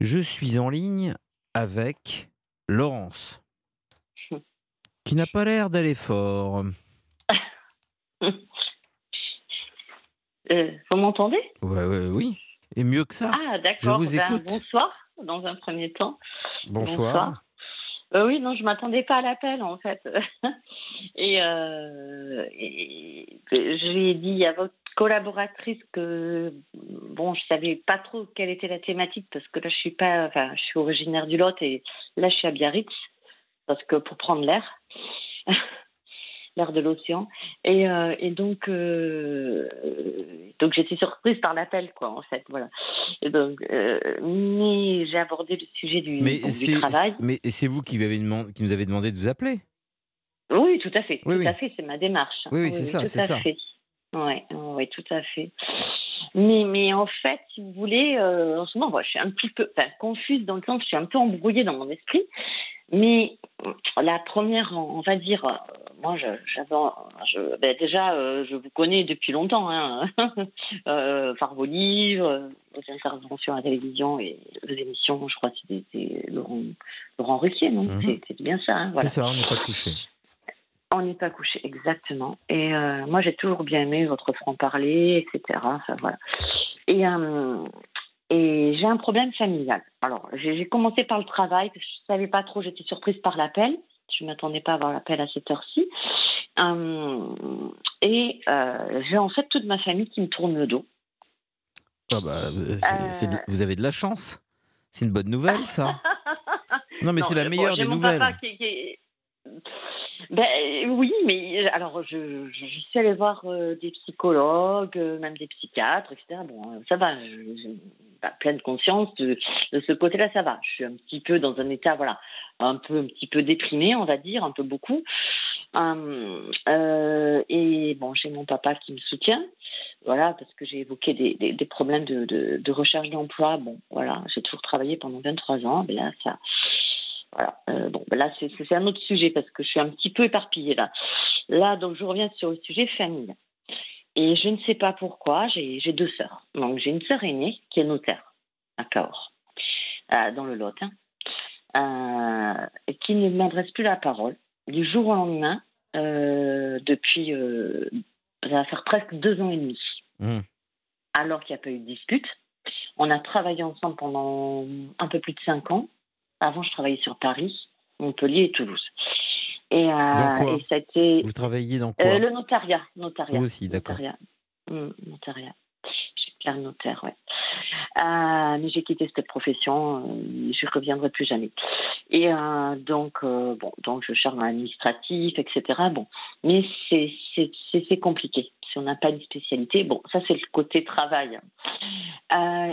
Je suis en ligne avec Laurence, qui n'a pas l'air d'aller fort. Euh, vous m'entendez? Ouais, ouais, oui, et mieux que ça. Ah, d'accord. vous Ben, écoute. bonsoir, dans un premier temps. Bonsoir. Euh, oui, non, je m'attendais pas à l'appel, en fait. et, euh, et je lui ai dit à votre collaboratrice que, bon, je savais pas trop quelle était la thématique parce que là, je suis pas, enfin, je suis originaire du Lot et là, je suis à Biarritz parce que pour prendre l'air. l'air de l'océan et, euh, et donc euh, donc j'étais surprise par l'appel quoi en fait voilà et donc euh, mais j'ai abordé le sujet du, Mais travail mais c'est vous qui, avez demandé, qui nous avez demandé de vous appeler. oui tout à fait Oui, tout oui. à fait c'est ma démarche Oui, oui, c'est ça, c'est ça. fait ouais oui tout à fait mais mais en fait si vous voulez euh, en ce moment moi, je suis un petit peu enfin, confuse dans le sens je suis un peu embrouillée dans mon esprit mais la première, on va dire, euh, moi, j'avais, ben déjà, euh, je vous connais depuis longtemps, hein, euh, par vos livres, vos interventions à la télévision et vos émissions, je crois que c'était, c'était Laurent, Laurent Ruquier, non? Mhm. C'est- bien ça, hein, voilà. C'est ça, on n'est pas couché. On n'est pas couché, exactement. Et euh, moi, j'ai toujours bien aimé votre franc-parler, etc. Enfin, voilà. Et, euh, et j'ai un problème familial. Alors, j'ai commencé par le travail, parce que je ne savais pas trop, j'étais surprise par l'appel. Je ne m'attendais pas à avoir l'appel à cette heure-ci. Euh, et j'ai en fait toute ma famille qui me tourne le dos. Ah bah, de- vous avez de la chance. C'est une bonne nouvelle, ça. Non, mais c'est la bon, meilleure des nouvelles. papa qui- qui- Ben euh, oui, mais euh, alors je, je, je suis allée voir euh, des psychologues, euh, même des psychiatres, etc. Bon, euh, ça va, je- pas pleine conscience de, de ce côté-là, ça va. Je suis un petit peu dans un état, voilà, un peu, un petit peu déprimé, on va dire, un peu beaucoup. Hum, euh, et bon, j'ai mon papa qui me soutient, voilà, parce que j'ai évoqué des, des, des problèmes de, de, de recherche d'emploi. Bon, voilà, j'ai toujours travaillé pendant 23 ans, mais là, ça, voilà. Euh, bon, ben là, c'est un autre sujet parce que je suis un petit peu éparpillée là. Là, donc, je reviens sur le sujet famille. Et je ne sais pas pourquoi, j'ai deux sœurs. Donc, j'ai une sœur aînée qui est notaire à Cahors, euh, dans le Lot, hein, euh, qui ne m'adresse plus la parole du jour au lendemain depuis, ça va faire presque deux ans et demi Hum. alors qu'il n'y a pas eu de dispute. On a travaillé ensemble pendant un peu plus de cinq ans. Avant, je travaillais sur Paris, Montpellier et Toulouse. Et, euh, Dans quoi et ça a été Vous travaillez dans quoi euh, le notariat. notariat Vous aussi, d'accord. Notariat. Hum, notariat. Je suis notaire, ouais. Euh, mais j'ai quitté cette profession, euh, je reviendrai plus jamais. Et euh, donc, euh, bon, donc je cherche dans l'administratif, etc. Bon, mais c'est compliqué. Si on n'a pas une spécialité, bon, ça c'est le côté travail.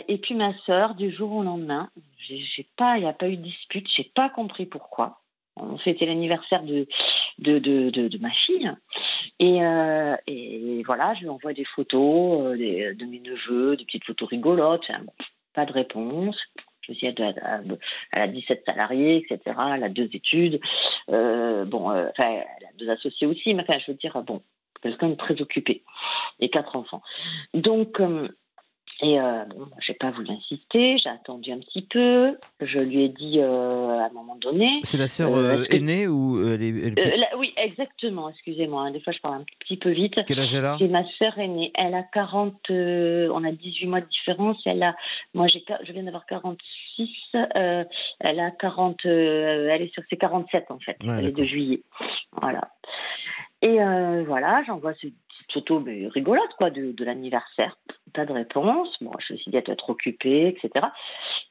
Et puis ma sœur, du jour au lendemain, j'ai pas, il n'y a pas eu de dispute, j'ai pas compris pourquoi. On fêtait l'anniversaire de, de, de, de ma fille. Et, euh, et voilà, je lui envoie des photos euh, de mes neveux, des petites photos rigolotes. Enfin, bon, pas de réponse. Je elle a 17 salariés, etc. Elle a deux études. Euh, bon, euh, enfin, elle a deux associés aussi, mais enfin, je veux dire, bon, quelqu'un de très occupé. Et quatre enfants. Donc, euh, et euh, bon, j'ai pas voulu insister, j'ai attendu un petit peu. Je lui ai dit euh, à un moment donné. C'est la sœur Euh, euh, que- aînée ou euh, elle est- elle est- là, oui, exactement, excusez-moi. hein, Des fois, je parle un petit peu vite. Quel âge elle a? C'est ma sœur aînée. Elle a 40, euh, on a 18 mois de différence. Elle a, moi, j'ai, je viens d'avoir 46. euh, elle a 40, euh, elle est sur ses 47 en fait. Ouais, elle est de juillet. Voilà. Et euh, voilà, j'envoie ce photo mais rigolote quoi de, l'anniversaire. Pas de réponse. Bon, je me suis dit être occupée, etc.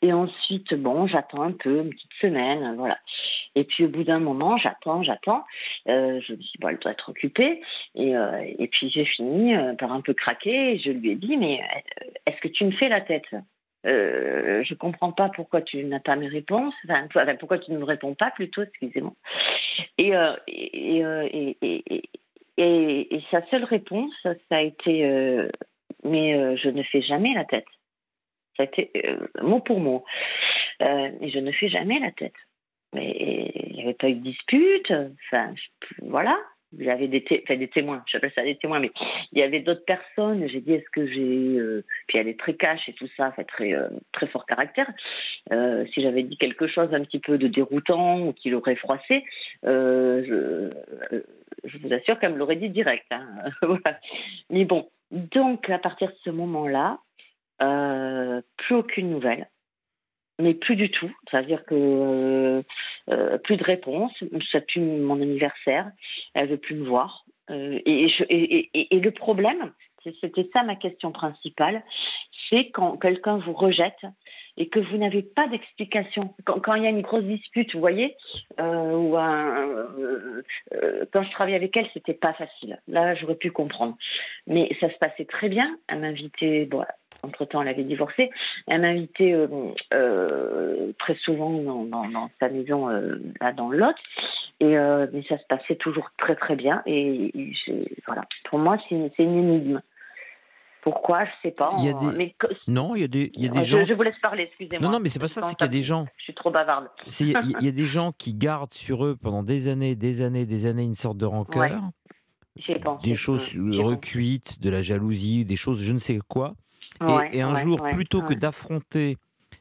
Et ensuite, bon, j'attends un peu, une petite semaine, voilà. Et puis au bout d'un moment, j'attends, j'attends. Euh, je me dit, bon, elle doit être occupée. Et, euh, et puis j'ai fini euh, par un peu craquer. Je lui ai dit, mais euh, est-ce que tu me fais la tête? Euh, Je comprends pas pourquoi tu n'as pas mes réponses. Enfin, pourquoi tu ne me réponds pas plutôt, excusez-moi. Euh, euh, et, et, sa seule réponse, ça a été, euh, mais euh, je ne fais jamais la tête. Ça a été euh, mot pour mot. Mais je ne fais jamais la tête. Mais il n'y avait pas eu de dispute. Enfin, voilà. Il y avait des, des témoins, j'appelle ça des témoins, mais il y avait d'autres personnes. J'ai dit, est-ce que j'ai. Euh, puis elle est très cash et tout ça, fait très, euh, très fort caractère. Euh, si j'avais dit quelque chose un petit peu de déroutant ou qui l'aurait froissé, je, je, vous assure qu'elle me l'aurait dit direct. Hein. Mais bon, donc à partir de ce moment-là, plus aucune nouvelle mais plus du tout. C'est-à-dire que euh, euh, plus de réponse. C'est plus mon anniversaire. Elle veut plus me voir. Euh, et, le problème, c'était ça ma question principale, c'est quand quelqu'un vous rejette et que vous n'avez pas d'explication. Quand, il y a une grosse dispute, vous voyez, ou un, quand je travaillais avec elle, c'était pas facile. Là, j'aurais pu comprendre. Mais ça se passait très bien. Elle m'invitait, entre-temps, elle avait divorcé. Elle m'invitait euh, euh, très souvent dans, sa maison, euh, là, dans le Lot. Et, mais ça se passait toujours très, très bien. Et, voilà. Pour moi, c'est une, énigme. Pourquoi? Je sais pas. Non, il y a des, il y a des gens. Je vous laisse parler, excusez-moi. Non, non, mais c'est pas ça, c'est qu'il y a des gens. Je suis trop bavarde. Il y, a des gens qui gardent sur eux pendant des années, des années, des années une sorte de rancœur. Des choses recuites, de la jalousie, des choses je ne sais quoi et, un jour, plutôt que d'affronter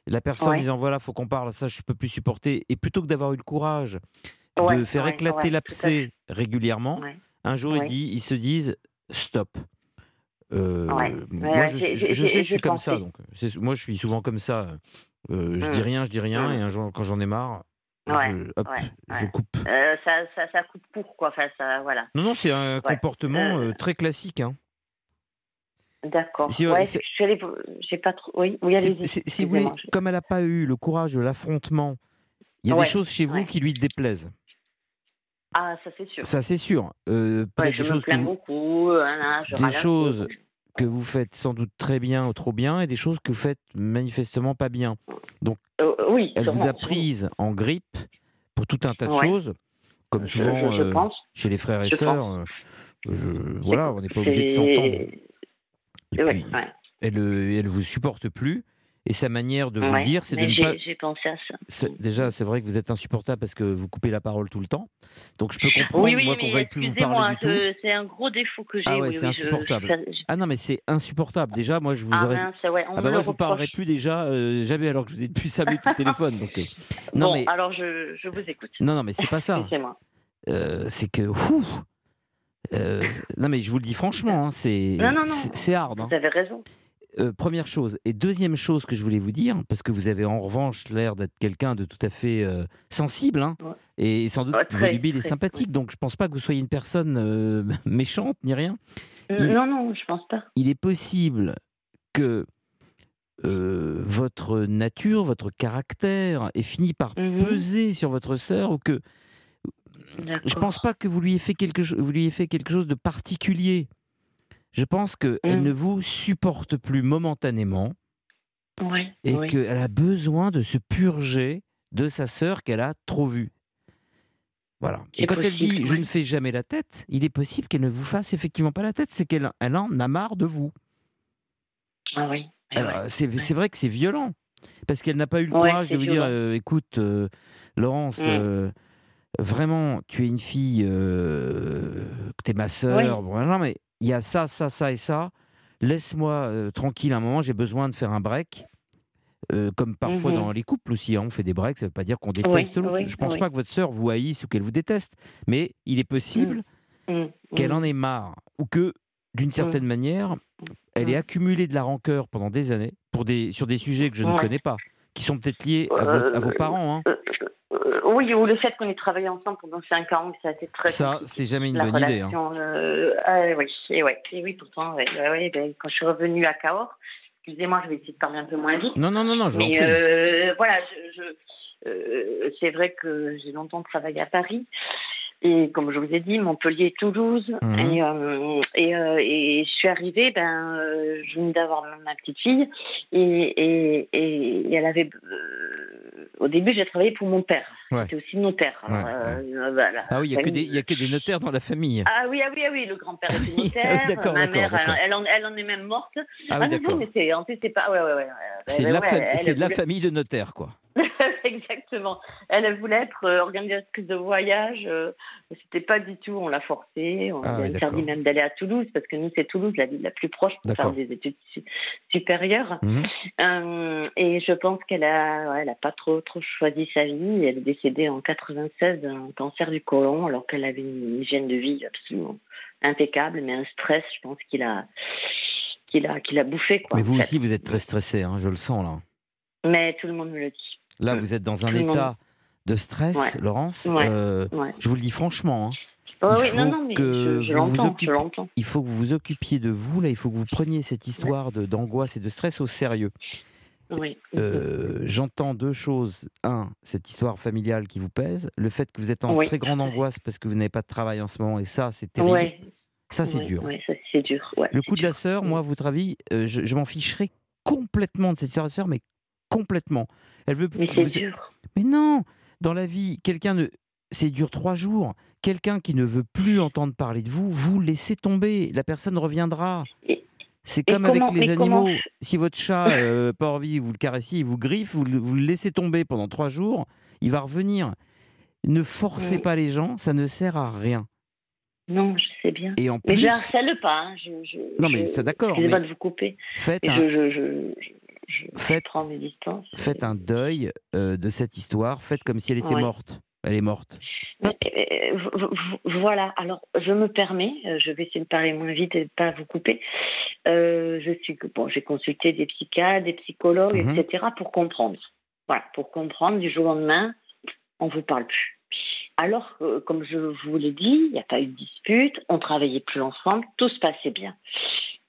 la personne en disant voilà, faut qu'on parle, ça je peux plus supporter, et plutôt que d'avoir eu le courage de faire éclater l'abcès régulièrement, un jour ils, ils se disent stop. Euh, moi, je, sais, je suis comme ça. Donc, moi, je suis souvent comme ça. Euh, je dis mmh. rien, je dis rien, et un jour, quand j'en ai marre, je, hop, je coupe. Euh, ça, ça, ça, coupe pour quoi enfin, ça, voilà. Non, non, c'est un comportement très classique. Hein. D'accord. Si, ouais, j'ai pas trop. Oui, oui allez-y. Si, vous voulez, comme elle n'a pas eu le courage de l'affrontement, il y a des choses chez vous qui lui déplaisent. Ah, ça c'est sûr. Ça c'est sûr. Euh, peut-être des choses que vous... beaucoup, hein, des choses que vous faites sans doute très bien ou trop bien, et des choses que vous faites manifestement pas bien. Donc, euh, oui, elle vous a prise en grippe pour tout un tas de choses, comme souvent je, euh, chez les frères et sœurs. voilà, on n'est pas obligé de s'entendre elle, euh, elle vous supporte plus. Et sa manière de vous le dire, c'est de ne pas. J'ai pensé à ça. Déjà, c'est vrai que vous êtes insupportable parce que vous coupez la parole tout le temps. Donc je peux comprendre, moi, qu'on veuille plus vous parler du tout. C'est un gros défaut que j'ai. Ah ouais, c'est insupportable. Ah non, mais c'est insupportable. Déjà, moi, je vous ah aurais. ouais, ah bah moi, je vous parlerai plus déjà euh, jamais alors que je vous ai depuis 5 minutes au téléphone. Donc, euh, non, bon, mais... alors je, je, vous écoute. Non, non, mais c'est pas ça. c'est que. Euh, non, mais je vous le dis franchement, hein, c'est c'est hard. Hein. Vous avez raison. Euh, première chose. Et deuxième chose que je voulais vous dire, parce que vous avez en revanche l'air d'être quelqu'un de tout à fait euh, sensible hein, et sans doute volubile et sympathique, donc je ne pense pas que vous soyez une personne méchante ni rien. non, non, je pense pas. Il est possible que votre nature, votre caractère ait fini par mmh peser sur votre sœur ou que je pense pas que vous lui ayez fait quelque, vous lui ayez fait quelque chose de particulier. Je pense qu'elle elle mmh. ne vous supporte plus momentanément et qu'elle a besoin de se purger de sa sœur qu'elle a trop vue. Voilà. Et quand elle dit je ne fais jamais la tête, il est possible qu'elle ne vous fasse effectivement pas la tête, c'est qu'elle elle en a marre de vous. Ah oui. C'est vrai que c'est violent parce qu'elle n'a pas eu le courage de vous dire euh, écoute, euh, Laurence. Mmh. Euh, vraiment, tu es une fille, euh, tu es ma sœur, bon, mais il y a ça, ça, ça et ça. Laisse-moi euh, tranquille un moment, j'ai besoin de faire un break. Euh, comme parfois mmh dans les couples aussi, hein, on fait des breaks, ça ne veut pas dire qu'on déteste l'autre. je ne pense pas que votre sœur vous haïsse ou qu'elle vous déteste, mais il est possible mmh. Mmh. qu'elle en ait marre ou que, d'une certaine manière, elle ait accumulé de la rancœur pendant des années pour des, sur des sujets que je ne connais pas, qui sont peut-être liés à, à, vos parents. Hein. Oui, ou le fait qu'on ait travaillé ensemble pendant 5 ans, ça a été très Ça, c'est jamais une bonne idée. Hein. Euh, ah oui, et ouais, et oui, pourtant, ouais, ouais, ben, quand je suis revenue à Cahors, excusez-moi, je vais essayer de parler un peu moins vite. Non, non, non, non, je Mais euh, voilà, je, euh, c'est vrai que j'ai longtemps travaillé à Paris. Et comme je vous ai dit, Montpellier, Toulouse. Mhm. Et, euh, et, euh, et, je suis arrivée, ben, euh, je venais d'avoir ma petite fille. Et, et elle avait. au début, j'ai travaillé pour mon père. C'était aussi notaire. Voilà. Ah oui, il n'y a, que des notaires dans la famille. Ah oui, ah oui, ah oui le grand-père était notaire. ma mère, elle, en, elle, en, est même morte. Ah, oui, d'accord. mais c'est, en fait, c'est pas. Ouais, ouais, ouais. C'est, de, la, c'est de la famille de notaires, quoi. Exactement. Elle, elle voulait être euh, organisatrice de voyage. Euh, C'était pas du tout, on l'a forcée. On Ah lui a oui, interdit même d'aller à Toulouse, parce que nous, c'est Toulouse, la ville la plus proche pour faire des études su- supérieures. Mhm. Euh, et je pense qu'elle a, ouais, elle a pas trop, trop choisi sa vie. Elle est décédée en 96 d'un cancer du côlon, alors qu'elle avait une hygiène de vie absolument impeccable, mais un stress, je pense qu'il a, qu'il a, qu'il a bouffé. Quoi, Mais vous fait. aussi, vous êtes très stressé, hein, je le sens là. Mais tout le monde me le dit. Là, Mm. vous êtes dans un état de stress, Ouais. Laurence. Ouais. Euh, Ouais. je vous le dis franchement. hein. Il oui, faut non, non, mais que je, je vous vous occupiez- je l'entends. Il faut que vous vous occupiez de vous, là. Il faut que vous preniez cette histoire d'angoisse et de stress au sérieux. Oui. Euh, J'entends deux choses. Un, cette histoire familiale qui vous pèse. Le fait que vous êtes en Oui. très grande angoisse parce que vous n'avez pas de travail en ce moment. Et ça, c'est terrible. Ça, c'est dur. ça, dur. Le coup de la sœur, moi, à votre avis, euh, je, je m'en ficherai complètement de cette histoire de sœur, mais complètement. Elle veut. Mais c'est vous- dur. Mais non, dans la vie, quelqu'un ne. C'est dur trois jours. Quelqu'un qui ne veut plus entendre parler de vous, vous laissez tomber. La personne reviendra. C'est comme avec les animaux. Si votre chat, euh, pas envie, vous le caressiez, il vous griffe, vous, le- vous le laissez tomber pendant trois jours, il va revenir. Ne forcez pas les gens, ça ne sert à rien. Non, je sais bien. Et en Mais je plus, harcèle pas. hein, Je, je- Non, mais je- ça, d'accord, Excusez-moi mais- de vous couper. faites un, je, je, je, Faites- prends mes distances. faites un deuil euh, de cette histoire. Faites comme si elle était Ouais. morte. Elle est morte. Mais, euh, Voilà, alors je me permets, euh, je vais essayer de parler moins vite et de pas vous couper. Euh, je suis bon, j'ai consulté des psychiatres, des psychologues, Mhm. etc. pour comprendre. Voilà, pour comprendre du jour au lendemain, on vous parle plus. Alors, euh, comme je vous l'ai dit, il n'y a pas eu de dispute, on travaillait plus ensemble, tout se passait bien.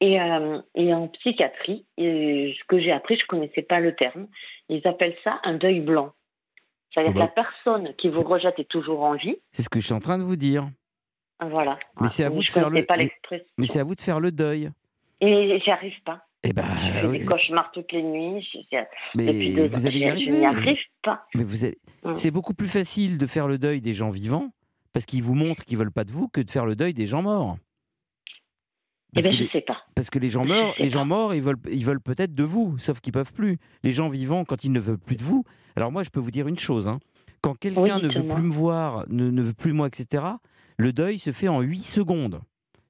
Et, euh, et en psychiatrie, ce que j'ai appris, je connaissais pas le terme, ils appellent ça un deuil blanc. C'est-à-dire bah. que la personne qui vous rejette est toujours en vie, C'est ce que je suis en train de vous dire. voilà. Mais c'est à vous de faire le- pas mais- l'expression. Mais c'est à vous de faire le deuil. Et j'y arrive pas. Eh ben, Je fais oui. des cauchemars toutes les nuits. mais depuis deux vous ans. allez y Je- Je arriver. n'y arrive pas. Mais vous allez- Mm. C'est beaucoup plus facile de faire le deuil des gens vivants parce qu'ils vous montrent qu'ils veulent pas de vous que de faire le deuil des gens morts. Eh Parce bien, que je les- sais pas. Parce que les gens morts, les gens morts, ils veulent, ils veulent peut-être de vous, sauf qu'ils peuvent plus. Les gens vivants, quand ils ne veulent plus de vous. Alors moi, je peux vous dire une chose. hein. Quand quelqu'un ne veut plus me voir, ne, ne veut plus moi, etc., le deuil se fait en 8 secondes.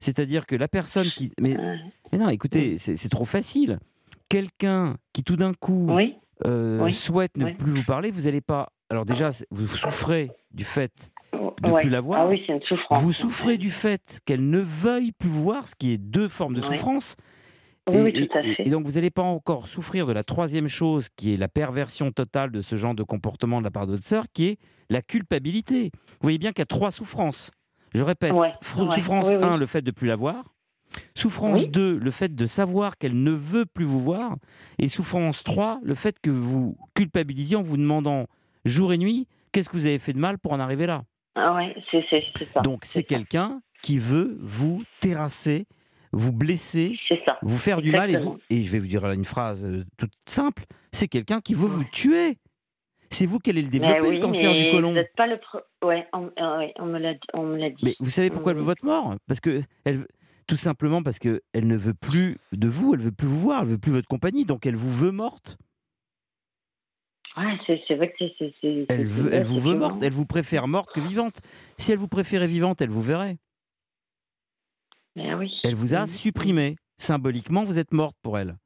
C'est-à-dire que la personne qui... Mais, mais non, écoutez, c'est c'est trop facile. Quelqu'un qui tout d'un coup oui, euh, Oui. souhaite ne plus vous parler, vous n'allez pas... Alors déjà, vous souffrez du fait de ouais. plus la voir. Ah oui, c'est une souffrance. Vous souffrez du fait qu'elle ne veuille plus vous voir, ce qui est deux formes de souffrance. Oui, et, oui, tout à fait. et donc vous n'allez pas encore souffrir de la troisième chose, qui est la perversion totale de ce genre de comportement de la part de votre sœur, qui est la culpabilité. Vous voyez bien qu'il y a trois souffrances. Je répète, Ouais, fr- ouais, souffrance oui, oui. 1, le fait de plus la voir. Souffrance Oui. 2, le fait de savoir qu'elle ne veut plus vous voir. Et souffrance 3, le fait que vous culpabilisiez en vous demandant jour et nuit, qu'est-ce que vous avez fait de mal pour en arriver là? Ah ouais, c'est c'est- c'est ça. Donc c'est quelqu'un qui veut vous terrasser, vous blesser, ça. vous faire du mal et vous et je vais vous dire une phrase euh, toute simple, c'est quelqu'un qui veut vous tuer. C'est vous qui allez le Mais développer oui, le cancer du côlon. Vous n'êtes pas le. Pro... Ouais, on, ouais, on me l'a on me l'a dit. Mais vous savez pourquoi elle veut Mm. votre mort? Parce que elle tout simplement parce que elle ne veut plus de vous, elle veut plus vous voir, elle veut plus votre compagnie, donc elle vous veut morte. Ouais, c'est vrai que c'est. Elle, veut, vous veut morte, elle vous préfère morte que vivante. Si elle vous préférait vivante, elle vous verrait. Mais oui. Elle vous a Mhm. supprimé. Symboliquement, vous êtes morte pour elle.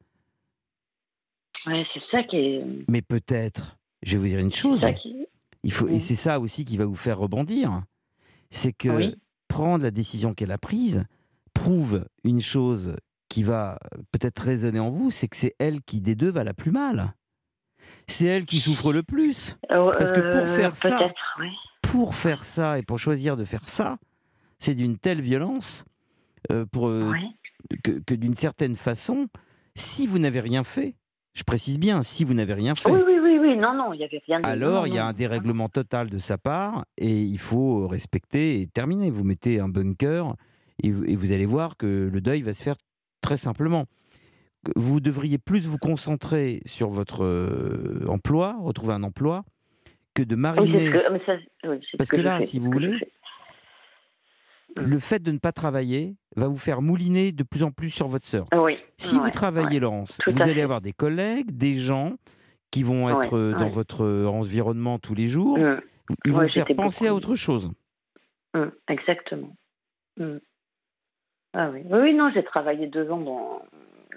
Ouais, c'est ça qui est. Mais peut-être, je vais vous dire une chose, ça qui- il faut, et c'est ça aussi qui va vous faire rebondir, c'est que Oui. prendre la décision qu'elle a prise prouve une chose qui va peut-être résonner en vous, c'est que c'est elle qui des deux va la plus mal. C'est elle qui souffre le plus. Parce que pour Euh, faire ça-. Pour faire ça et pour choisir de faire ça, c'est d'une telle violence euh, pour, euh, que, que d'une certaine façon, si vous n'avez rien fait, je précise bien, si vous n'avez rien fait, Oui, oui, oui, oui, non, non, il n'y avait rien de. alors il y a un dérèglement total de sa part et il faut respecter et terminer. Vous mettez un bunker et vous allez voir que le deuil va se faire très simplement. Vous devriez plus vous concentrer sur votre euh, emploi, retrouver un emploi, que de mariner. ce que, mais ça, oui, c'est Parce ce que, là, fais, si vous voulez. Le fait de ne pas travailler va vous faire mouliner de plus en plus sur votre sœur. Oui. Si vous travaillez, ouais. Laurence, vous allez fait. avoir des collègues, des gens qui vont être dans votre environnement tous les jours, mmh. ils vont faire penser à autre chose. Mmh, exactement. Ah oui. oui, non, j'ai travaillé deux ans dans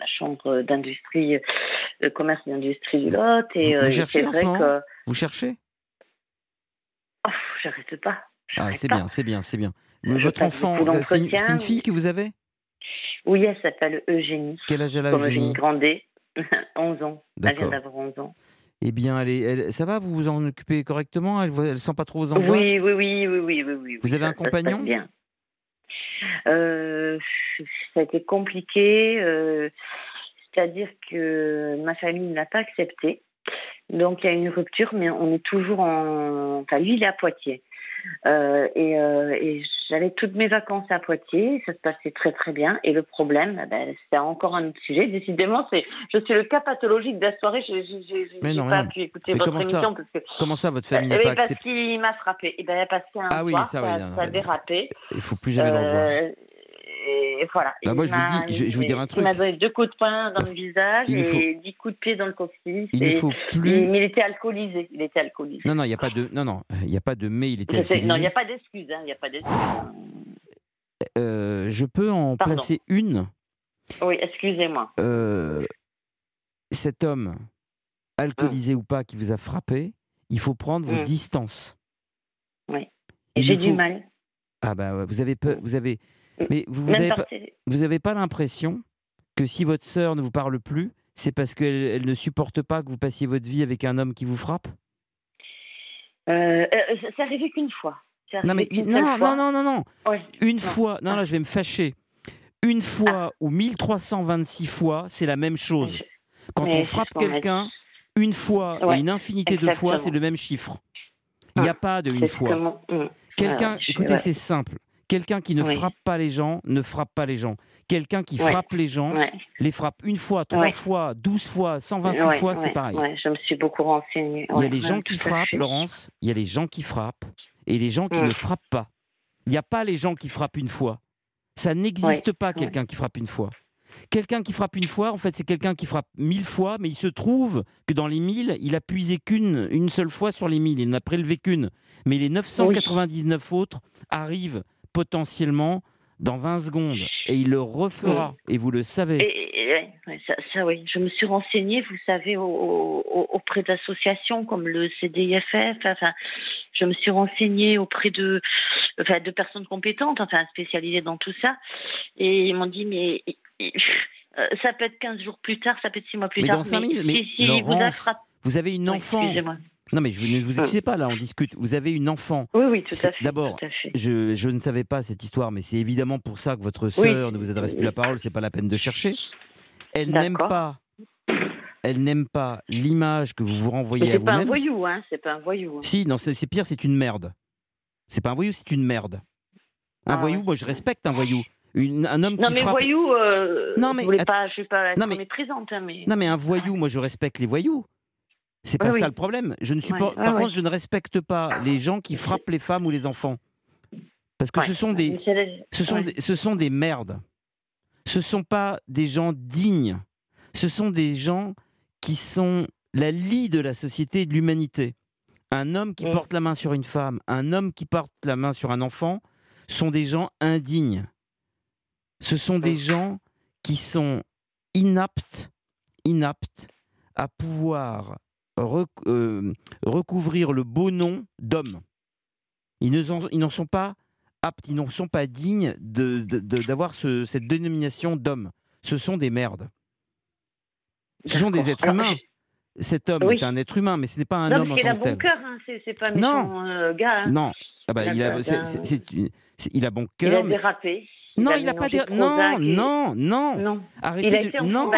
la chambre d'industrie, le commerce d'industrie du Lot. Et, vous, cherchez Vous cherchez? Oh, J'arrête pas. Ah, c'est bien, c'est bien, c'est bien. Votre enfant, c'est une, fille que vous avez? Oui, elle s'appelle Eugénie. Quel âge elle a, Eugénie Eugénie? Grandet, 11 ans. Elle vient d'avoir 11 ans. Eh bien, elle est, ça va, vous vous en occupez correctement? Elle ne sent pas trop vos angoisses? Oui, oui, oui, oui, oui, oui, Vous avez un compagnon? bien. Euh, ça a été compliqué. Euh, c'est-à-dire que ma famille ne l'a pas accepté. Donc il y a une rupture, mais on est toujours en. Enfin, lui, il est à Poitiers. Euh, et, euh, et j'avais toutes mes vacances à Poitiers, ça se passait très très bien. Et le problème, eh ben, c'était encore un autre sujet. Décidément, c'est, je suis le cas pathologique de la soirée. Je n'ai pas pu écouter votre émission parce que. Comment ça, votre famille n'a pas accepté Parce qu'il m'a frappé. Et eh ben, parce qu'un ah, oui, ça, oui, ça, a dérapé. Il faut plus jamais le revoir. Et voilà. Bah, moi, je vous, dis, je, vous dire un truc. Il m'a donné deux coups de poing dans le visage et dix coups de pied dans le coccyx. Il ne faut plus. mais il était alcoolisé. Il était alcoolisé. Non, non, il n'y a pas de. Non, non, il n'y a pas de mais. Il était alcoolisé. Non, il n'y a pas d'excuse. Hein, il a pas d'excuse. Euh, je peux en placer une? Oui, excusez-moi. Euh, cet homme, alcoolisé hum. ou pas, qui vous a frappé, il faut prendre vos hum. distances. Oui. Et j'ai du mal. Ah bah vous avez peur, vous avez mais vous n'avez pas, vous avez pas l'impression que si votre sœur ne vous parle plus, c'est parce qu'elle elle ne supporte pas que vous passiez votre vie avec un homme qui vous frappe? Euh, euh Ça arrivé qu'une fois. Non, mais non, non, non, non, non, Une fois, non, là, je vais me fâcher. Une fois ah. ou 1326 fois, c'est la même chose. Quand on frappe quelqu'un, une fois et une infinité de fois, c'est le même chiffre. Il n'y a ah, pas de une fois. Mm. Quelqu'un, écoutez, c'est simple. Quelqu'un qui ne frappe pas les gens ne frappe pas les gens. Quelqu'un qui frappe les gens les frappe une fois, trois fois, douze fois, 128 fois, c'est pareil. je me suis beaucoup renseignée. Il y a les gens qui frappent, Laurence, il y a les gens qui frappent et les gens qui ne frappent pas. Il n'y a pas les gens qui frappent une fois. Ça n'existe pas quelqu'un qui frappe une fois. Quelqu'un qui frappe une fois, en fait, c'est quelqu'un qui frappe mille fois, mais il se trouve que dans les mille, il a puisé qu'une une seule fois sur les mille, il n'a prélevé qu'une. Mais les 999 autres arrivent potentiellement dans 20 secondes et il le refera et vous le savez. ça, oui, je me suis renseignée, vous savez, auprès d'associations comme le CDIFF. Enfin, je me suis renseignée auprès de, enfin, de personnes compétentes, enfin spécialisées dans tout ça, et ils m'ont dit mais euh, ça peut être 15 jours plus tard, ça peut être 6 mois plus mais tard. Dans 5 minutes, mais, vous, vous, avez une enfant. Non, mais je ne vous excusez pas, là, on discute. Vous avez une enfant. Oui, oui, tout à fait. D'abord, je, je, ne savais pas cette histoire, mais c'est évidemment pour ça que votre sœur ne vous adresse plus la parole, c'est pas la peine de chercher. Elle n'aime pas. Elle n'aime pas l'image que vous vous renvoyez à vous-même. C'est pas un voyou, hein. C'est pas un voyou. Hein. Si, non, c'est pire, c'est une merde. C'est pas un voyou, c'est une merde. Un ah voyou, moi, je respecte un voyou. Une, un homme non, qui mais frappe... voyou, euh, non, mais, je suis pas non, mais... méprisante. Hein, mais... Non, mais un voyou, moi, je respecte les voyous. C'est pas ça le problème. Je ne suis pas. Par contre, je ne respecte pas les gens qui frappent les femmes ou les enfants, parce que ce sont des, ce sont des, ce sont des merdes. Ce sont pas des gens dignes. Ce sont des gens qui sont la lie de la société et de l'humanité. Un homme qui mm. porte la main sur une femme, un homme qui porte la main sur un enfant, sont des gens indignes. Ce sont des mm. gens qui sont inaptes, inaptes à pouvoir euh, recouvrir le beau nom d'homme. Ils n'en sont pas aptes, ils n'en sont pas dignes d'avoir cette dénomination d'homme. Ce sont des merdes. Ce sont des êtres humains. Cet homme est un être humain, mais ce n'est pas un homme en tant que tel. Il a bon cœur, hein. c'est pas non. Euh, gars. Hein. Non, ah bah, il, a, il, a, bon cœur. Il a dérapé. Non, il n'a pas dit. Non, non, non, Arrêtez, de... non.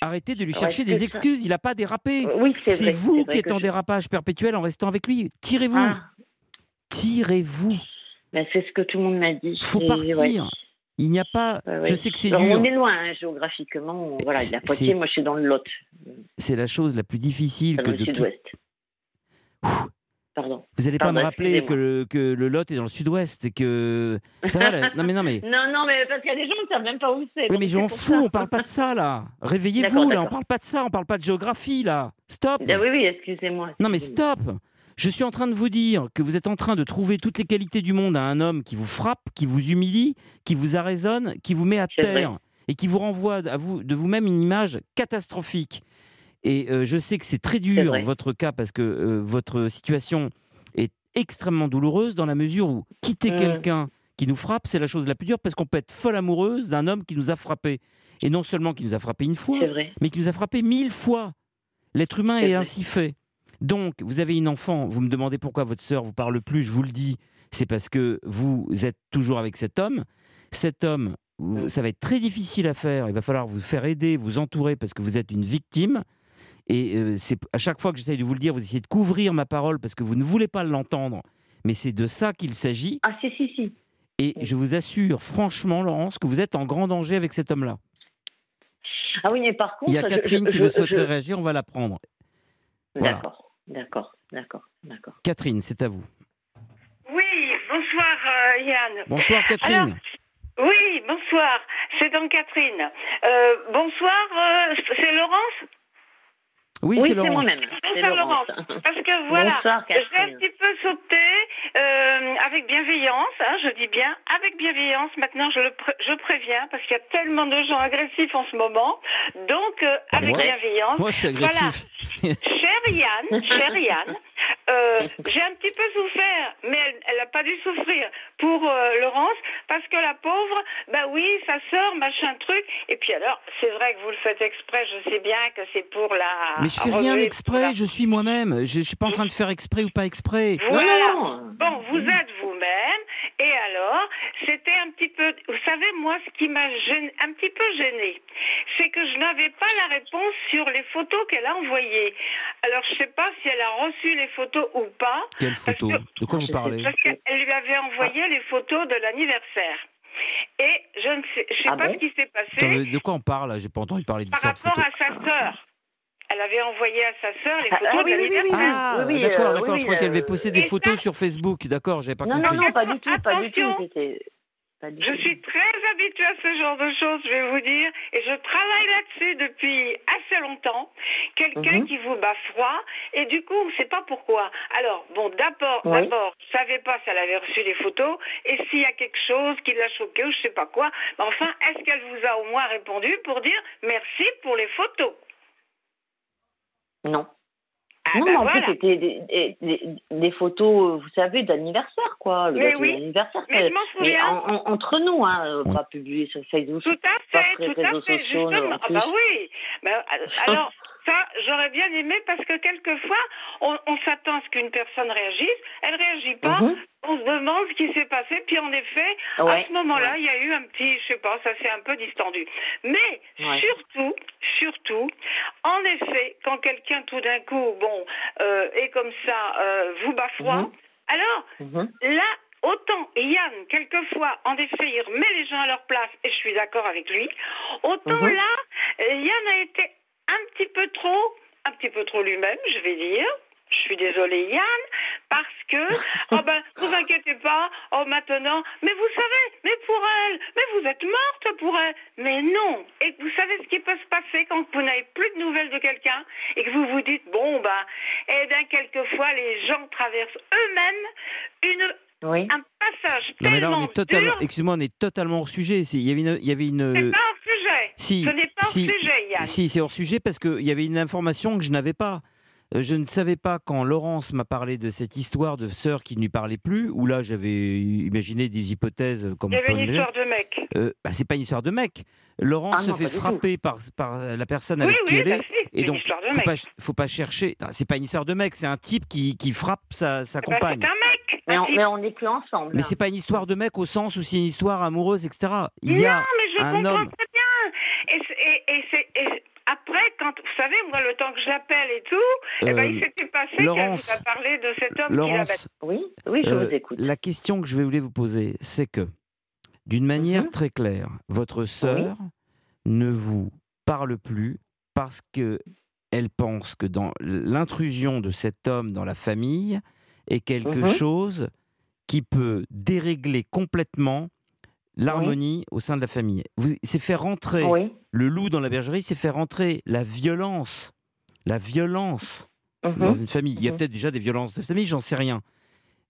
Arrêtez de lui chercher des excuses. Il n'a pas dérapé. Euh, oui, c'est vous qui êtes en dérapage perpétuel en restant avec lui. Tirez-vous. Ah. Tirez-vous. Ben, c'est ce que tout le monde m'a dit. Il faut partir. Il n'y a pas. Je sais que c'est dur. On est loin hein, géographiquement. Voilà, il a Poitiers, moi je suis dans le Lot. C'est la chose la plus difficile que de. Tout... Pardon. Vous n'allez pas me rappeler que le, que le Lot est dans le sud-ouest et que. Ça va, Non, mais non, mais. non, non, mais parce qu'il y a des gens qui ne savent même pas où c'est. Oui, mais j'en fous, on parle pas de ça, là. Réveillez-vous, là, on parle pas de ça, on parle pas de géographie, là. Stop. Ah oui, oui, excusez-moi. non, mais stop. Je suis en train de vous dire que vous êtes en train de trouver toutes les qualités du monde à un homme qui vous frappe, qui vous humilie, qui vous arraisonne, qui vous met à terre et qui vous renvoie à vous, de vous-même une image catastrophique. Et euh, je sais que c'est très dur, votre cas, parce que euh, votre situation est extrêmement douloureuse dans la mesure où quitter mmh. quelqu'un qui nous frappe, c'est la chose la plus dure parce qu'on peut être folle amoureuse d'un homme qui nous a frappé. Et non seulement qui nous a frappé une fois, mais qui nous a frappé mille fois. L'être humain est, ainsi fait. Donc, vous avez une enfant, vous me demandez pourquoi votre sœur vous parle plus, je vous le dis, c'est parce que vous êtes toujours avec cet homme. Cet homme, ça va être très difficile à faire, il va falloir vous faire aider, vous entourer parce que vous êtes une victime. Et euh, c'est à chaque fois que j'essaye de vous le dire, vous essayez de couvrir ma parole parce que vous ne voulez pas l'entendre. Mais c'est de ça qu'il s'agit. Ah si, si, si. Et je vous assure, franchement, Laurence, que vous êtes en grand danger avec cet homme-là. Ah oui, mais par contre... Il y a Catherine qui veut souhaiterait réagir, on va la prendre. D'accord, d'accord, d'accord, d'accord. Catherine, c'est à vous. Oui, bonsoir euh, Yann. Bonsoir Catherine. oui, bonsoir, c'est donc Catherine. Euh, bonsoir, c'est Laurence? Oui, c'est moi-même. Bonsoir Laurence. Parce que voilà, j'ai un petit peu sauté euh, avec bienveillance, hein, je dis bien avec bienveillance. Maintenant, je, le je préviens parce qu'il y a tellement de gens agressifs en ce moment. Donc, euh, avec bienveillance. Moi, je suis agressif. Voilà. cher Yann, cher Yann, euh, j'ai un petit peu souffert, mais elle n'a pas dû souffrir pour Laurence parce que la pauvre, bah oui, ça sort, machin truc. Et puis alors, c'est vrai que vous le faites exprès, je sais bien que c'est pour la. Mais je fais rien exprès, je suis moi-même. Je ne suis pas en train de faire exprès ou pas exprès. Voilà. Bon, vous êtes vous-même. Et alors, c'était un petit peu. Vous savez, moi, ce qui m'a un petit peu gêné, c'est que je n'avais pas la réponse sur les photos qu'elle a envoyées. Alors, je ne sais pas si elle a reçu les photos ou pas. Quelles photos? De quoi vous parlez? Parce qu'elle lui avait envoyé les photos de l'anniversaire. Et je ne sais, je sais ah pas ce qui s'est passé. de quoi on parle J'ai pas entendu parler de Par rapport à sa sœur. Elle avait envoyé à sa sœur les ah, photos ah, de l'anniversaire. Ah, oui, d'accord, euh, d'accord. je crois qu'elle avait posté des photos sur Facebook. D'accord, j'avais pas non, compris. Non, non, pas du tout, pas du tout. Je suis très habituée à ce genre de choses, je vais vous dire, et je travaille là-dessus depuis assez longtemps. Quelqu'un mhm. qui vous bat froid, et du coup, on ne sait pas pourquoi. Alors, bon, d'abord, d'abord, je savais pas si elle avait reçu les photos, et s'il y a quelque chose qui l'a choqué ou je sais pas quoi. Mais enfin, est-ce qu'elle vous a au moins répondu pour dire merci pour les photos? Non. Ah non, bah en voilà. c'était des, des, des, photos, vous savez, d'anniversaire, quoi. Le mais oui. Anniversaire, mais, mais en, entre nous, hein, oui. pas publié sur Facebook. Tout à fait, tout à fait, justement. Ah bah oui. Bah, alors, ça, j'aurais bien aimé parce que quelquefois, on, on s'attend à ce qu'une personne réagisse, elle réagit pas, mhm. on se demande ce qui s'est passé, puis en effet, à ce moment-là, il y a eu un petit, je sais pas, ça s'est un peu distendu. Mais surtout, surtout, en effet, quand quelqu'un tout d'un coup, bon, euh, est comme ça, euh, vous bat froid, mhm. alors mhm. là, autant Yann, quelquefois, en effet, il remet les gens à leur place, et je suis d'accord avec lui, autant là, Yann a été un petit peu trop, un petit peu trop lui-même, je vais dire. Je suis désolée Yann, parce que, oh ben, vous inquiétez pas, oh maintenant, mais vous savez, mais pour elle, mais vous êtes morte pour elle. Mais non. Et vous savez ce qui peut se passer quand vous n'avez plus de nouvelles de quelqu'un et que vous vous dites, bon ben, eh bien, quelquefois, les gens traversent eux-mêmes une, oui. un passage non, mais là, on est totalement, excuse-moi, on est totalement hors sujet. Il y avait une, il y avait une, si, Ce n'est pas si, hors sujet, Yann. Si, c'est hors sujet parce qu'il y avait une information que je n'avais pas. Euh, je ne savais pas quand Laurence m'a parlé de cette histoire de sœur qui ne lui parlait plus, où là j'avais imaginé des hypothèses comme. Il y avait une histoire de mec. Euh, bah, c'est pas une histoire de mec. Laurence ah se fait frapper par, par la personne avec qui elle bah est. et donc, faut pas, faut pas chercher. C'est pas une histoire de mec, c'est un type qui, qui frappe sa, sa eh ben, compagne. c'est un mec. Mais on, mais on n'est plus ensemble. Mais c'est pas une histoire de mec au sens où c'est une histoire amoureuse, etc. Il y a non, mais je un comprends homme. Très bien. Et, et, et, après, quand le temps que j'appelle et tout, eh ben, il euh, s'était passé vous a parlé de cet homme Laurence, qui Oui, oui, je euh, vous écoute. La question que je vais vous poser, c'est que, d'une manière mhm. très claire, votre sœur ne vous parle plus parce que elle pense que dans l'intrusion de cet homme dans la famille, est quelque mhm. chose qui peut dérégler complètement l'harmonie au sein de la famille. C'est faire rentrer le loup dans la bergerie, c'est faire rentrer la violence, la violence mhm. dans une famille. Il y a mhm. peut-être déjà des violences de famille, j'en sais rien.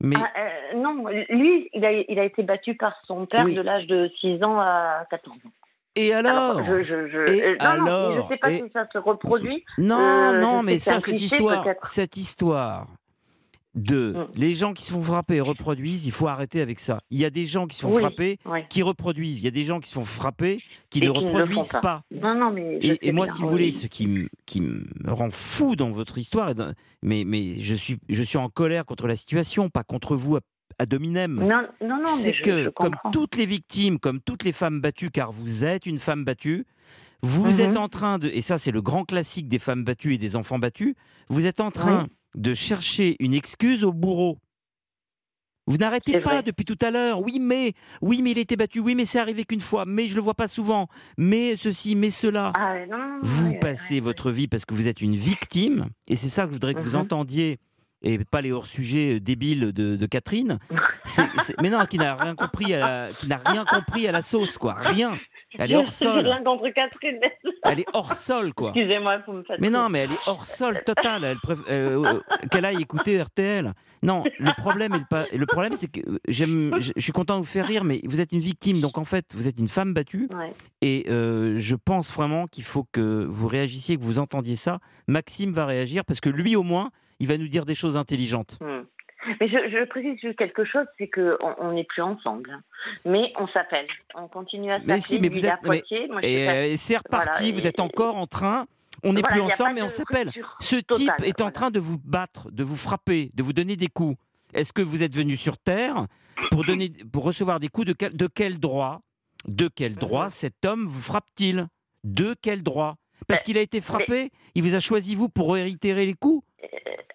Mais... Ah, euh, non, lui, il a, il a, été battu par son père de l'âge de 6 ans à 14 ans. Et alors, je, je, Et euh, alors Je ne sais pas si ça se reproduit. Non, euh, non, mais ça, cette histoire, cette histoire de mm. les gens qui se font frapper et reproduisent, il faut arrêter avec ça. Il y a des gens qui se font frapper, qui reproduisent. Il y a des gens qui se font frapper, qui ne reproduisent pas. Non, non, mais et, moi, si vous voulez, ce qui, me, qui me rend fou dans votre histoire, mais, mais je, suis, je suis en colère contre la situation, pas contre vous à dominem. Non, non, non C'est que, comme toutes les victimes, comme toutes les femmes battues, car vous êtes une femme battue, vous mm-hmm. êtes en train de, et ça c'est le grand classique des femmes battues et des enfants battus, vous êtes en train de chercher une excuse au bourreau. Vous n'arrêtez pas depuis tout à l'heure. Oui, mais oui, mais il était battu. Oui, mais c'est arrivé qu'une fois. Mais je le vois pas souvent. Mais ceci, mais cela. Ah, vous passez votre vie parce que vous êtes une victime. Et c'est ça que je voudrais que vous mhm. entendiez. Et pas les hors-sujets débiles de, Catherine. mais non, qui n'a rien compris à qui n'a rien compris à la sauce, quoi. Rien. Elle est hors sol. Elle est hors sol, quoi. Excusez-moi, vous me faites. Mais non, mais elle est hors sol total. Elle euh, euh, Qu'elle aille écouter RTL. Non, le problème, est pas... le problème, c'est que j'aime, je suis content de vous faire rire, mais vous êtes une victime, donc en fait, vous êtes une femme battue. Et euh, je pense vraiment qu'il faut que vous réagissiez, que vous entendiez ça. Maxime va réagir parce que lui, au moins, il va nous dire des choses intelligentes. Hmm. Mais je, je, précise juste quelque chose, c'est qu'on n'est plus ensemble. Hein. Mais on s'appelle. On continue à s'appeler. Mais si, mais vous êtes. et, c'est reparti, vous êtes encore en train. On n'est plus ensemble, mais on s'appelle. Ce type est en train de vous battre, de vous frapper, de vous donner des coups. Est-ce que vous êtes venu sur Terre pour, donner, pour recevoir des coups de quel, de quel droit? De quel droit mhm. cet homme vous frappe-t-il? De quel droit? Parce qu'il a été frappé, il vous a choisi vous pour réitérer les coups?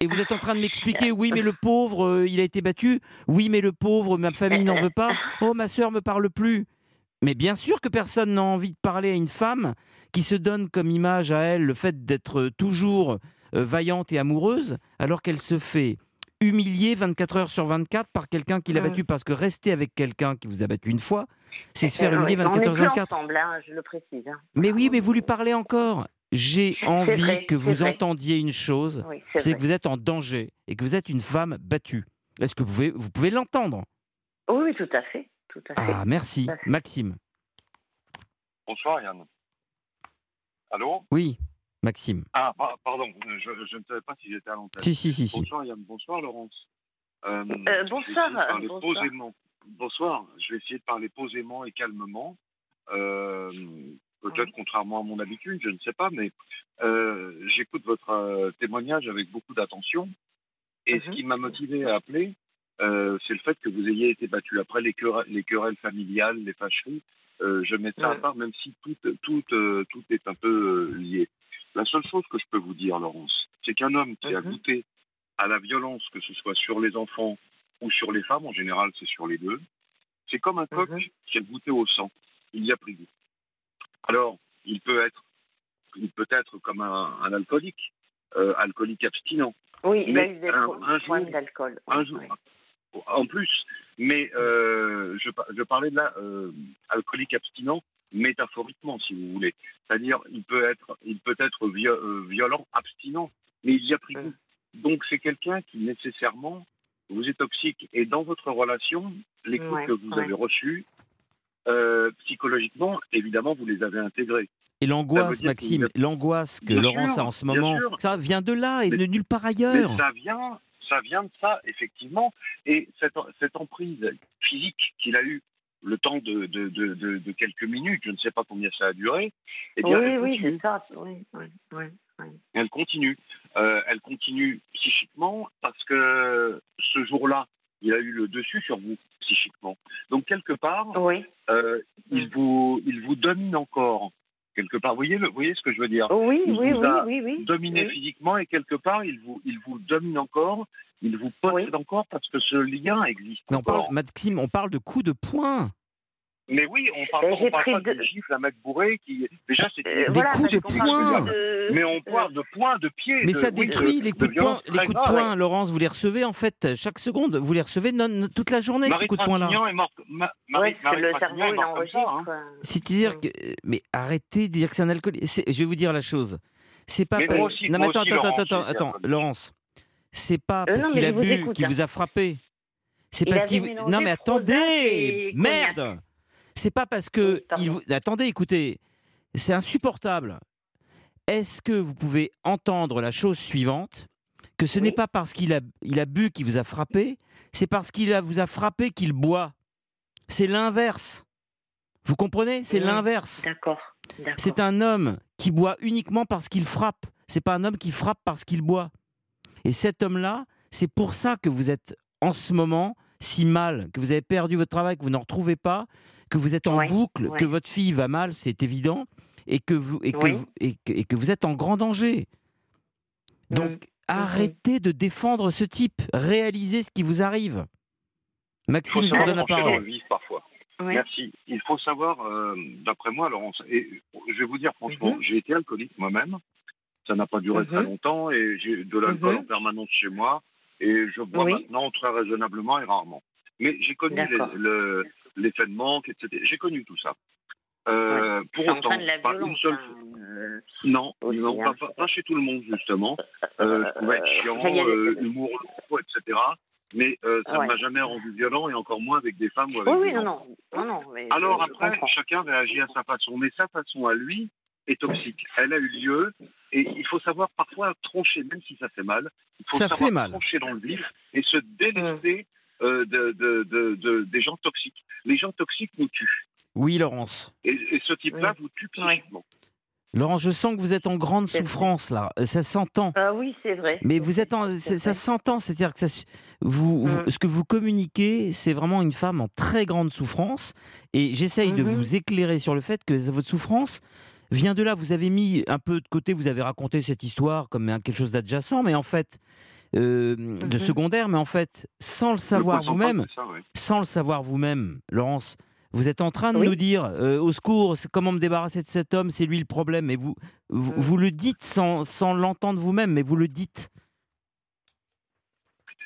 Et vous êtes en train de m'expliquer, oui, mais le pauvre, euh, il a été battu. Oui, mais le pauvre, ma famille n'en veut pas. Oh, ma sœur me parle plus. Mais bien sûr que personne n'a envie de parler à une femme qui se donne comme image à elle le fait d'être toujours euh, vaillante et amoureuse, alors qu'elle se fait humilier 24 heures sur 24 par quelqu'un qui l'a battue. Parce que rester avec quelqu'un qui vous a battu une fois, c'est se faire humilier 24 heures sur 24. Ensemble, hein, je le précise. Hein. Mais oui, mais vous lui parlez encore j'ai envie que vous entendiez une chose, c'est que vous êtes en danger et que vous êtes une femme battue. Est-ce que vous pouvez, vous pouvez l'entendre? Oui, tout à fait. Tout à fait. Ah, merci. Maxime. Bonsoir Yann. Allô? Oui, Maxime. Ah, pardon, je, ne savais pas si j'étais à l'antenne. Si, si, si. Bonsoir Yann, bonsoir Laurence. Euh, euh, bonsoir. Bonsoir. bonsoir. Je vais essayer de parler posément et calmement. Euh, peut-être contrairement à mon habitude, je ne sais pas, mais euh, j'écoute votre euh, témoignage avec beaucoup d'attention. Et ce mhm. qui m'a motivé à appeler, euh, c'est le fait que vous ayez été battu. Après les, les querelles familiales, les fâcheries, je mets ça à part, même si tout, tout, tout est un peu lié. La seule chose que je peux vous dire, Laurence, c'est qu'un homme qui a mhm. goûté à la violence, que ce soit sur les enfants ou sur les femmes, en général c'est sur les deux, c'est comme un coq mhm. qui a goûté au sang. Il y a pris goût. Alors, il peut être, il peut être comme un, alcoolique, euh, alcoolique abstinent. Oui, il a eu des d'alcool. Un jour, en plus. Mais euh, je, je, parlais de là, euh, alcoolique abstinent métaphoriquement, si vous voulez. C'est-à-dire, il peut être, il peut être violent, abstinent, mais il y a pris goût. Donc, c'est quelqu'un qui nécessairement vous est toxique. Et dans votre relation, les coups que vous avez reçus, euh, psychologiquement, évidemment, vous les avez intégrés. Et l'angoisse, Maxime, l'angoisse que Laurence a en ce moment, ça vient de là et de nulle part ailleurs. ça vient, ça vient de ça, effectivement. Et cette, cette emprise physique qu'il a eue le temps de, de, de, quelques minutes, je ne sais pas combien ça a duré. Eh bien, oui, oui, c'est ça. Oui, oui, Elle continue. Euh, elle continue psychiquement parce que ce jour-là, il a eu le dessus sur vous psychiquement. Donc quelque part, oui. euh, il, vous, il vous domine encore. Quelque part, vous voyez, le, vous voyez ce que je veux dire? Oui, il oui, vous oui, a oui, oui, Dominé physiquement et quelque part, il vous, il vous domine encore, il vous possède encore parce que ce lien existe. on parle, Maxime, on parle de coups de poing. Mais oui, on parle, on parle pas de... gifle, un mec bourré qui. Déjà, c'est euh, des coups de poing. Mais on parle de poing, de pied. Mais ça détruit les coups de, poing. Les coups de poing, Laurence, vous les recevez en fait chaque seconde. Vous les recevez non, toute la journée, ces coups de poing-là. est morte. Ma... Marie, Marie le cerveau, il enregistre. Hein. C'est-à-dire que. Mais arrêtez de dire que c'est un alcoolique. Je vais vous dire la chose. C'est pas. Mais aussi, non, mais attends, attends, attends, attends, Laurence. C'est pas euh, parce qu'il a bu qu'il vous a frappé. C'est parce qu'il. Non, mais attendez Merde C'est pas parce que. il vous... Attendez, écoutez. C'est insupportable. Est-ce que vous pouvez entendre la chose suivante? Que ce n'est pas parce qu'il a, il a bu qu'il vous a frappé, c'est parce qu'il vous a frappé qu'il boit. C'est l'inverse. Vous comprenez? C'est l'inverse. D'accord. C'est un homme qui boit uniquement parce qu'il frappe. C'est pas un homme qui frappe parce qu'il boit. Et cet homme-là, c'est pour ça que vous êtes en ce moment si mal, que vous avez perdu votre travail, que vous n'en retrouvez pas, que vous êtes en boucle, que votre fille va mal, c'est évident, et que vous, et que, vous, et que, vous êtes en grand danger. Donc, mm. arrêtez de défendre ce type. Réalisez ce qui vous arrive. Maxime, je vous donne la parole. parfois. Merci. Il faut savoir, euh, d'après moi, Laurence, et je vais vous dire franchement, mm-hmm. j'ai été alcoolique moi-même. Ça n'a pas duré très mm-hmm. longtemps et j'ai de l'alcool mm-hmm. en permanence chez moi. Et je bois maintenant très raisonnablement et rarement. Mais j'ai connu l'effet de manque, etc. J'ai connu tout ça. Euh, pour autant, pas une seule fois. Euh, non, non hein. pas, chez tout le monde, justement. Euh, je pouvais être chiant, euh, humour lourd, etc. Mais ça ne m'a jamais rendu violent, et encore moins avec des femmes ou avec oui, oui, non, non, non, non Alors après, chacun réagit à sa façon. Mais sa façon à lui est toxique. Elle a eu lieu, et il faut savoir parfois trancher, même si ça fait mal. Il faut ça savoir fait mal. trancher dans le vif et se délaisser euh, de, de, de, des gens toxiques. Les gens toxiques nous tuent. Oui, Laurence. Et, ce type-là vous tue psychiquement. Laurence, je sens que vous êtes en grande souffrance là. Ça s'entend. Ah oui, c'est vrai. Mais vous êtes en, ça s'entend, c'est-à-dire que ça, vous, mm. ce que vous communiquez, c'est vraiment une femme en très grande souffrance. Et j'essaye de mm-hmm. vous éclairer sur le fait que votre souffrance, vient de là. Vous avez mis un peu de côté, vous avez raconté cette histoire comme quelque chose d'adjacent, mais en fait, euh, de mhm. secondaire, mais en fait, sans le savoir vous-même, sans le savoir vous-même, Laurence, vous êtes en train de nous dire euh, au secours, comment me débarrasser de cet homme, c'est lui le problème. Et vous, vous, mm. le dites sans, sans l'entendre vous-même, mais vous le dites.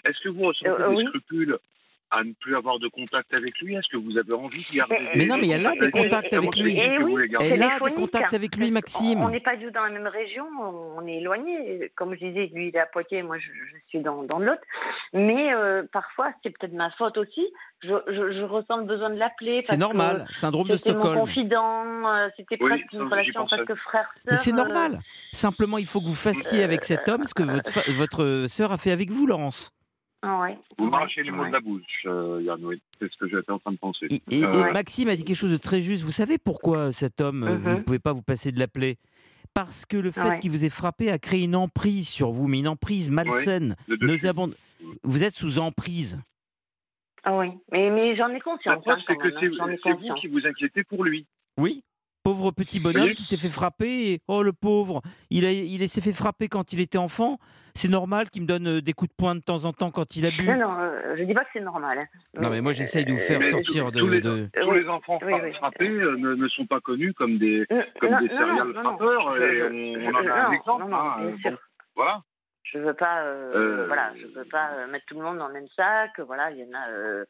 Est-ce que vous ressentez euh, des scrupules à ne plus avoir de contact avec lui? Est-ce que vous avez envie de garder Mais non, mais il y a là des contacts avec lui. Et oui, a là des contacts avec lui, Maxime. On n'est pas du tout dans la même région, on est éloigné. Comme je disais, lui il est à Poitiers, moi je, suis dans, dans l'autre. Mais euh, parfois, c'est peut-être ma faute aussi. Je, je, ressens le besoin de l'appeler. C'est normal, syndrome de Stockholm. C'était mon confident, euh, c'était presque une relation presque frère-sœur. Mais c'est normal. Simplement, il faut que vous fassiez avec cet homme ce que votre, votre sœur a fait avec vous, Laurence. Ah vous m'arrachez les mots de la bouche, euh, Yann, C'est ce que j'étais en train de penser. Et, euh, Maxime a dit quelque chose de très juste. Vous savez pourquoi cet homme, euh, vous ne mhm. pouvez pas vous passer de l'appeler? Parce que le fait qu'il vous ait frappé a créé une emprise sur vous, mais une emprise malsaine. Vous êtes sous emprise. Ah oui, mais, mais j'en ai conscience. Hein, c'est que c'est vous qui vous inquiétez pour lui. Oui, pauvre petit bonhomme qui s'est fait frapper. Et, oh, le pauvre, il, a, il s'est fait frapper quand il était enfant. C'est normal qu'il me donne euh, des coups de poing de temps en temps quand il a bu. Non, non, euh, je dis pas que c'est normal. Hein. Non, mais moi j'essaye de vous faire sortir de. Tous les, tous les enfants frappés euh, ne, sont pas connus comme des, comme des serial frappeurs. Et on, en a un exemple. Hein, voilà je veux pas euh, voilà je veux pas mettre tout le monde dans le même sac voilà il y en a euh,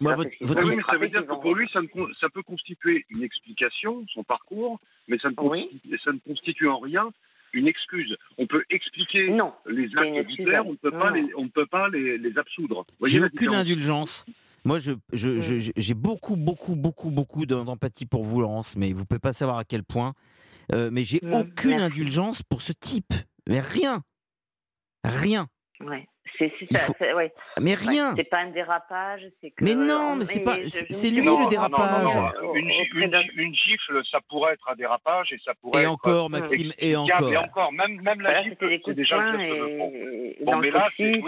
Moi, votre, votre... Oui, ça veut dire que pour lui ça, ça, peut constituer une explication son parcours mais ça ne, constitue, ça ne constitue en rien une excuse. On peut expliquer non, les actes d'Hitler, on ne peut pas, les, on peut pas les, les absoudre. J'ai aucune indulgence. Moi, j'ai je, je, je, beaucoup, beaucoup, beaucoup, beaucoup d'empathie pour vous, Laurence, mais vous ne pouvez pas savoir à quel point. Euh, mais j'ai aucune indulgence pour ce type. Mais rien. Rien. Ouais. C'est ça. Ouais. Mais rien. c'est pas un dérapage. Que, mais non, mais c'est pas. C'est lui le dérapage. une, gifle, ça pourrait être un dérapage et ça pourrait. Et encore, Maxime, et encore. Et encore, même, même la gifle, c'est déjà un geste de fond. Bon, mais là, oui,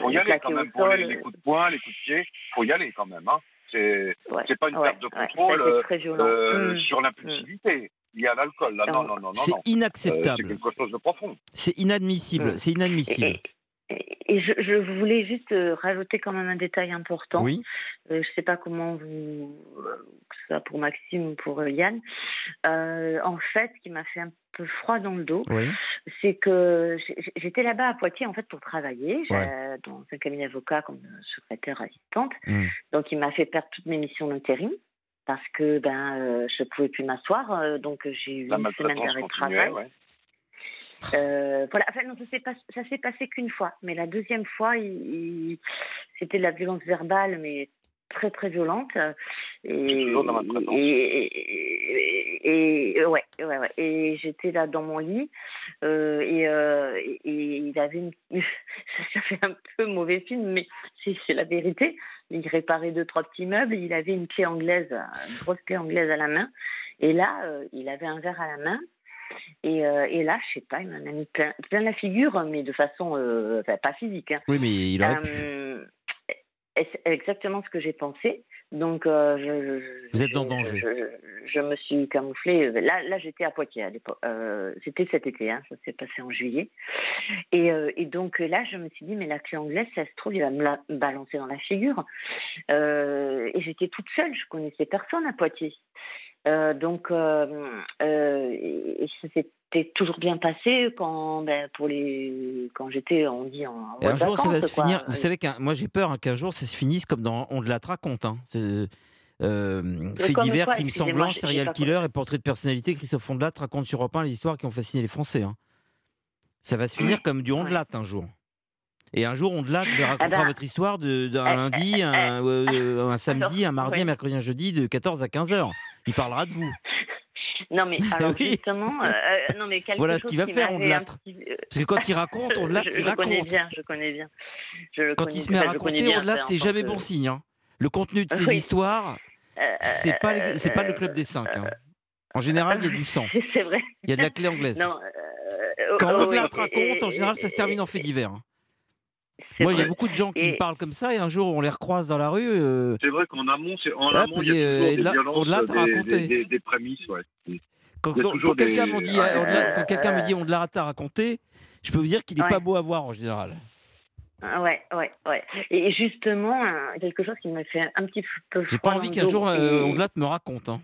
faut y aller quand même pour les, coups de poing, les coups de pied. Faut y aller quand même. Hein. C'est pas une perte de contrôle euh, mm. sur l'impulsivité il y a l'alcool. Là, non, non, non, non. C'est inacceptable. c'est quelque chose de profond. C'est inadmissible. Mm. C'est inadmissible. et je, voulais juste euh, rajouter quand même un détail important. Oui. je ne sais pas comment vous, que ce soit pour Maxime ou pour Yann. en fait, ce qui m'a fait un peu froid dans le dos, c'est que j'étais là-bas à Poitiers en fait pour travailler dans un cabinet avocat comme secrétaire assistante. Mmh. Donc, il m'a fait perdre toutes mes missions d'intérim parce que ben je pouvais plus m'asseoir, donc j'ai eu une semaine d'arrêt de travail. Euh, voilà. Enfin, non, ça s'est passé qu'une fois. Mais la deuxième fois, il, c'était de la violence verbale, mais très très violente. Et, toujours dans et, et, ouais, ouais, ouais. Et j'étais là dans mon lit euh, et, euh, et, il avait une... ça fait un peu mauvais film, mais c'est la vérité. Il réparait deux trois petits meubles. il avait une clé anglaise, une grosse clé anglaise à la main. Et là, il avait un verre à la main et, euh, et, là, je sais pas, il m'en a mis plein, plein, la figure, mais de façon euh, pas physique. Hein. Oui, mais il aurait euh, Exactement ce que j'ai pensé. Donc, je, vous êtes en danger. Je, me suis camouflée. Là, là j'étais à Poitiers à l'époque. C'était cet été, hein, ça s'est passé en juillet. Et, et, donc là, je me suis dit, mais la clé anglaise, ça se trouve, il va me la balancer dans la figure. et j'étais toute seule, je connaissais personne à Poitiers. Euh, donc, euh, euh, ça s'était toujours bien passé quand, ben, pour les, quand j'étais, on dit en. un jour, ça va se finir. Vous savez qu'un, moi, j'ai peur hein, qu'un jour, ça se finisse comme dans On de la raconte. Hein. fait divers, crimes semblants, serial killer et portrait de personnalité. Christophe Fondelat raconte sur Europe 1 les histoires qui ont fasciné les Français. Hein. Ça va se finir comme du Ondelat un jour. Et un jour, Ondelat va raconter ah bah, votre histoire d'un eh, lundi, eh, un, eh, un, samedi, un mardi, un mercredi, un jeudi, de 14 à 15 heures. Il parlera de vous. Non mais alors justement, euh, euh, non mais voilà ce qu'il va faire, on euh, Parce que quand il raconte, on je, il raconte. Connais bien, je connais bien. quand il se met à raconter, on c'est jamais bon signe. Hein. Le contenu de ses histoires, c'est pas c'est pas le club des cinq. Hein. En général, il y a du sang. C'est vrai. Il y a de la clé anglaise. Non, quand on raconte, en général, ça se termine en fait divers. Hein. Moi, il y a beaucoup de gens qui me parlent comme ça et un jour on les recroise dans la rue. Euh, c'est vrai qu'en amont, c'est en amont, il y a toujours des violences, des, des, des, prémices, ouais. Quand, quelqu'un me dit, quand quelqu'un me dit on de la à raconter, je peux vous dire qu'il n'est pas beau à voir en général. Ah ouais, ouais, ouais. Et justement, quelque chose qui me fait un petit peu. J'ai pas envie qu'un jour euh, me raconte. Hein.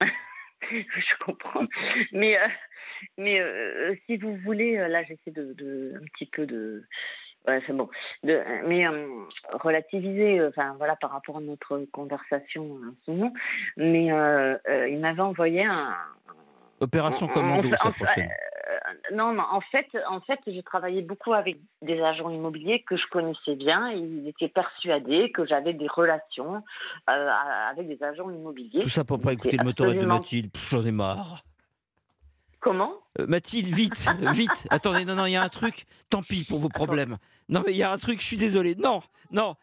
je comprends. Mais, euh, mais euh, si vous voulez, là, j'essaie de, de, un petit peu de Ouais, c'est bon. De, mais euh, relativiser, euh, enfin voilà, par rapport à notre conversation en moment. Mais euh, il m'avait envoyé un. Opération Commando, sa prochaine. non, non, en fait, en fait, j'ai travaillé beaucoup avec des agents immobiliers que je connaissais bien. ils étaient persuadés que j'avais des relations avec des agents immobiliers. Tout ça pour pas écouter le motorette de Mathilde. J'en ai marre. Comment? Mathilde, vite, vite. Attendez, non, non, il y a un truc. Tant pis pour vos problèmes. Non, mais il y a un truc, je suis désolé. Non, non,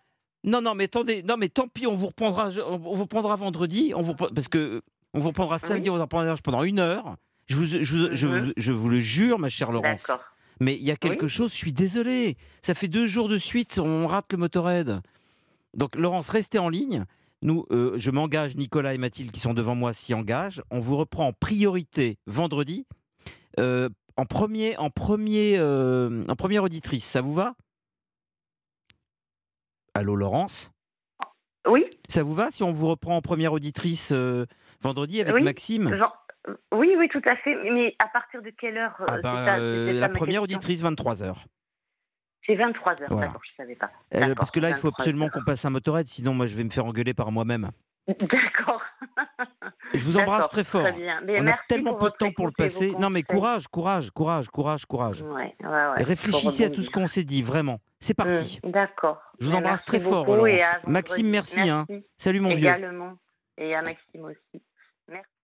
non, non, mais attendez, non, mais tant pis, on vous reprendra, on vous prendra vendredi, on vous, parce que on vous reprendra samedi, on vous reprendra pendant une heure. Je vous, je, je, mhm. je, vous le jure, ma chère Laurence. Mais il y a quelque chose, je suis désolé. Ça fait deux jours de suite, on rate le motorhead. Donc, Laurence, restez en ligne. Nous, euh, je m'engage, Nicolas et Mathilde qui sont devant moi s'y engagent. On vous reprend en priorité vendredi. Euh, en premier, en premier, euh, en première auditrice, ça vous va? Allô, Laurence? Oui. Ça vous va si on vous reprend en première auditrice vendredi avec Maxime? Oui, oui, tout à fait. Mais à partir de quelle heure ah ben, La première auditrice, 23h. C'est 23 h d'accord, je ne savais pas. parce que là, il faut absolument qu'on passe un motorette, sinon moi je vais me faire engueuler par moi-même. D'accord. Je vous embrasse très fort. On a tellement peu de temps pour le passer. Non, mais courage, courage, courage, courage, courage. Réfléchissez à tout ce qu'on s'est dit, vraiment. C'est parti. Mmh, d'accord. Je vous embrasse très fort. Maxime, merci, Hein. Salut mon vieux. Également. Et à Maxime aussi. Merci.